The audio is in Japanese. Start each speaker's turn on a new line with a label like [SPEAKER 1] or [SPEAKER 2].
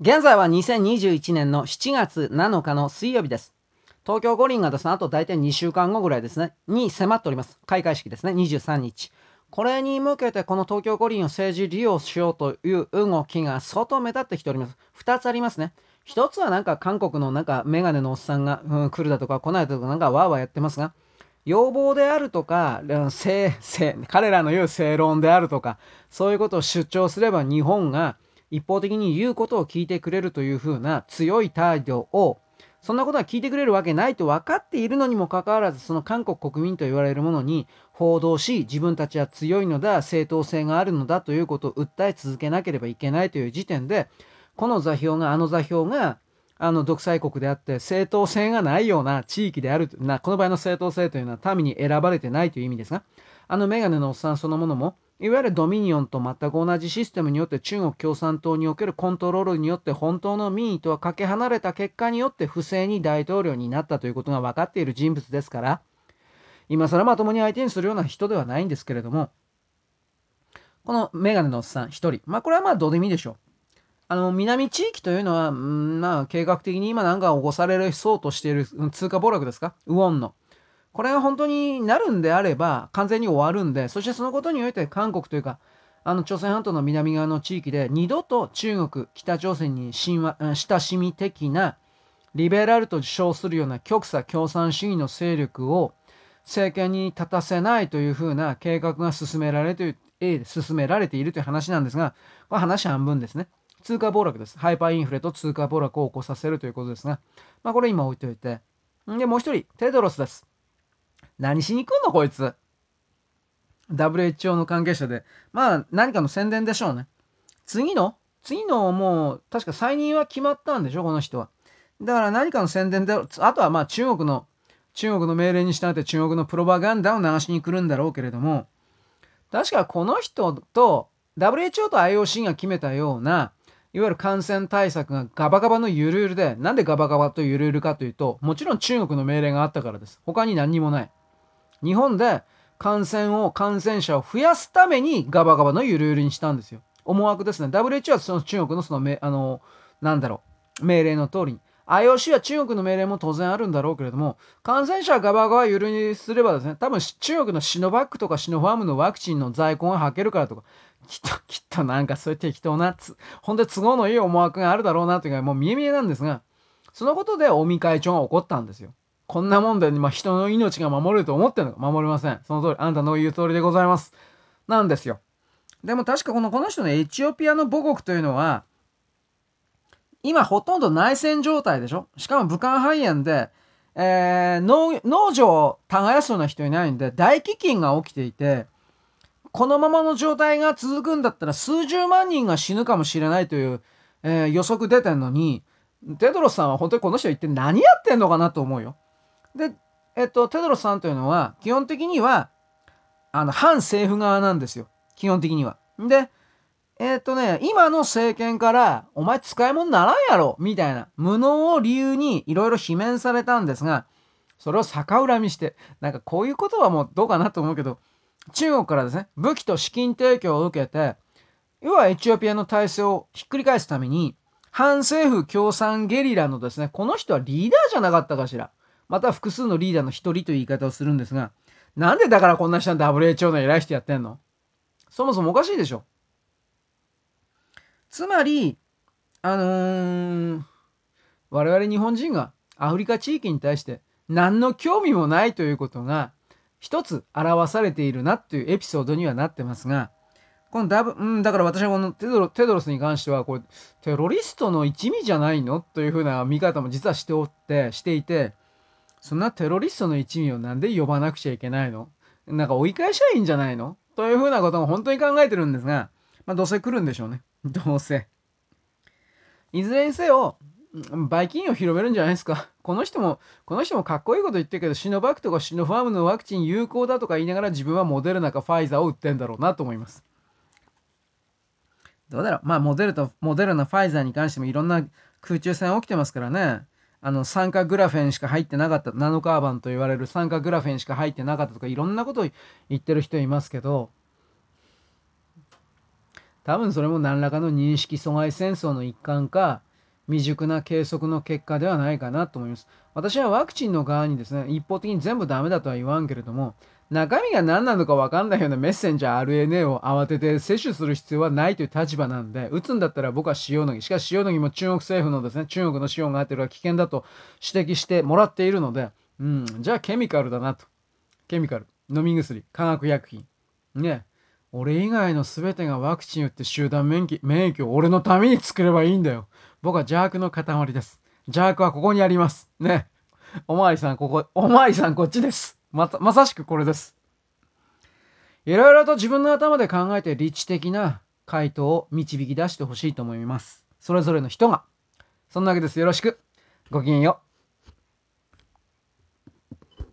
[SPEAKER 1] 現在は2021年の7月7日の水曜日です。東京五輪がですね、あと大体2週間後ぐらいですね、に迫っております。開会式ですね、23日。これに向けてこの東京五輪を政治利用しようという動きが相当目立ってきております。2つありますね。1つはなんか韓国のなんかメガネのおっさんが、うん、来るだとか来ないだとかなんかわーわーやってますが、要望であるとか、彼らの言う正論であるとか、そういうことを主張すれば日本が一方的に言うことを聞いてくれるというふうな強い態度をそんなことは聞いてくれるわけないと分かっているのにもかかわらずその韓国国民と言われるものに報道し自分たちは強いのだ正当性があるのだということを訴え続けなければいけないという時点でこの座標があの座標があの独裁国であって正当性がないような地域であるなこの場合の正当性というのは民に選ばれてないという意味ですがあのメガネのおっさんそのものもいわゆるドミニオンと全く同じシステムによって中国共産党におけるコントロールによって本当の民意とはかけ離れた結果によって不正に大統領になったということが分かっている人物ですから今更まともに相手にするような人ではないんですけれどもこのメガネのおっさん1人。まあこれはまあどうでもいいでしょう。あの南地域というのは、ん、まあ計画的に今なんか起こされるそうとしている通貨暴落ですか？ウォンの。これが本当になるんであれば完全に終わるんで、そしてそのことにおいて韓国というか、あの朝鮮半島の南側の地域で二度と中国、北朝鮮に親しみ的なリベラルと称するような極左共産主義の勢力を政権に立たせないというふうな計画が進められて進められているという話なんですが、これ話半分ですね。通貨暴落です。ハイパーインフレと通貨暴落を起こさせるということですが、まあこれ今置いといて。で、もう一人、テドロスです。何しに来んの？こいつ。WHO の関係者で。まあ、何かの宣伝でしょうね。次の？次のもう、確か再任は決まったんでしょ？この人は。だから何かの宣伝で、あとはまあ中国の、中国の命令に従って中国のプロパガンダを流しに来るんだろうけれども、確かこの人と WHO と IOC が決めたような、いわゆる感染対策がガバガバのゆるゆるで、なんでガバガバとゆるゆるかというと、もちろん中国の命令があったからです。他に何にもない。日本で感染を、感染者を増やすためにガバガバのゆるゆるにしたんですよ。思惑ですね。WHO はその中国のその、あの、なんだろう、命令の通りに。IOC は中国の命令も当然あるんだろうけれども、感染者ガバガバゆるにすればですね、多分中国のシノバックとかシノファームのワクチンの在庫が吐けるからとか、きっと、きっとなんかそういう適当なつ、ほんで都合のいい思惑があるだろうなというか、もう見え見えなんですが、そのことで尾身会長が怒ったんですよ。こんなもんで、まあ、人の命が守れると思ってるのか？守れません。その通り、あんたの言う通りでございます。なんですよ。でも確かこの、この人のエチオピアの母国というのは、今ほとんど内戦状態でしょ？しかも武漢肺炎で、えー、農場を耕すような人いないんで、大飢饉が起きていて、このままの状態が続くんだったら数十万人が死ぬかもしれないという、えー、予測出てんのに、テドロスさんは本当にこの人一体何やってんのかなと思うよ。で、えっと、テドロスさんというのは、基本的には、あの、反政府側なんですよ。基本的には。で、えっとね、今の政権から、お前使い物ならんやろみたいな、無能を理由にいろいろ罷免されたんですが、それを逆恨みして、なんかこういうことはもうどうかなと思うけど、中国からですね、武器と資金提供を受けて、要はエチオピアの体制をひっくり返すために、反政府共産ゲリラのですね、この人はリーダーじゃなかったかしら。また複数のリーダーの一人という言い方をするんですが、なんでだからこんな人は WHO の偉い人やってんの？そもそもおかしいでしょ。つまり、あのー、我々日本人がアフリカ地域に対して何の興味もないということが一つ表されているなっていうエピソードにはなってますが、このダブ、うん、だから私はこのテドロテドロスに関しては、これ、テロリストの一味じゃないの？というふうな見方も実はしておって、していて、そんなテロリストの一味をなんで呼ばなくちゃいけないの？なんか追い返しゃいいんじゃないの？というふうなことも本当に考えてるんですが、まあどうせ来るんでしょうね。どうせ。いずれにせよ、バイキンを広めるんじゃないですか。この人も、この人もかっこいいこと言ってるけど、シノバクとかシノファームのワクチン有効だとか言いながら自分はモデルナかファイザーを打ってんだろうなと思います。どうだろう。まあ、モデルと、モデルナ、ファイザーに関してもいろんな空中戦起きてますからね。あの、酸化グラフェンしか入ってなかった、ナノカーバンと言われる酸化グラフェンしか入ってなかったとか、いろんなこと言ってる人いますけど、多分それも何らかの認識阻害戦争の一環か、未熟な計測の結果ではないかなと思います。私はワクチンの側にですね、一方的に全部ダメだとは言わんけれども、中身が何なのか分かんないようなメッセンジャー RNA を慌てて摂取する必要はないという立場なんで、打つんだったら僕は塩野義。しかし塩野義も中国政府のですね、中国の資本があってるは危険だと指摘してもらっているので、うん、じゃあケミカルだなと。ケミカル。飲み薬。化学薬品。ね。俺以外の全てがワクチン打って集団免疫免疫を俺のために作ればいいんだよ。僕は邪悪の塊です。邪悪はここにあります。ね。おまわりさん、ここ、おまわりさん、こっちです。また、まさしくこれです。いろいろと自分の頭で考えて理知的な回答を導き出してほしいと思います。それぞれの人が。そんなわけです。よろしく。ごきげんよう。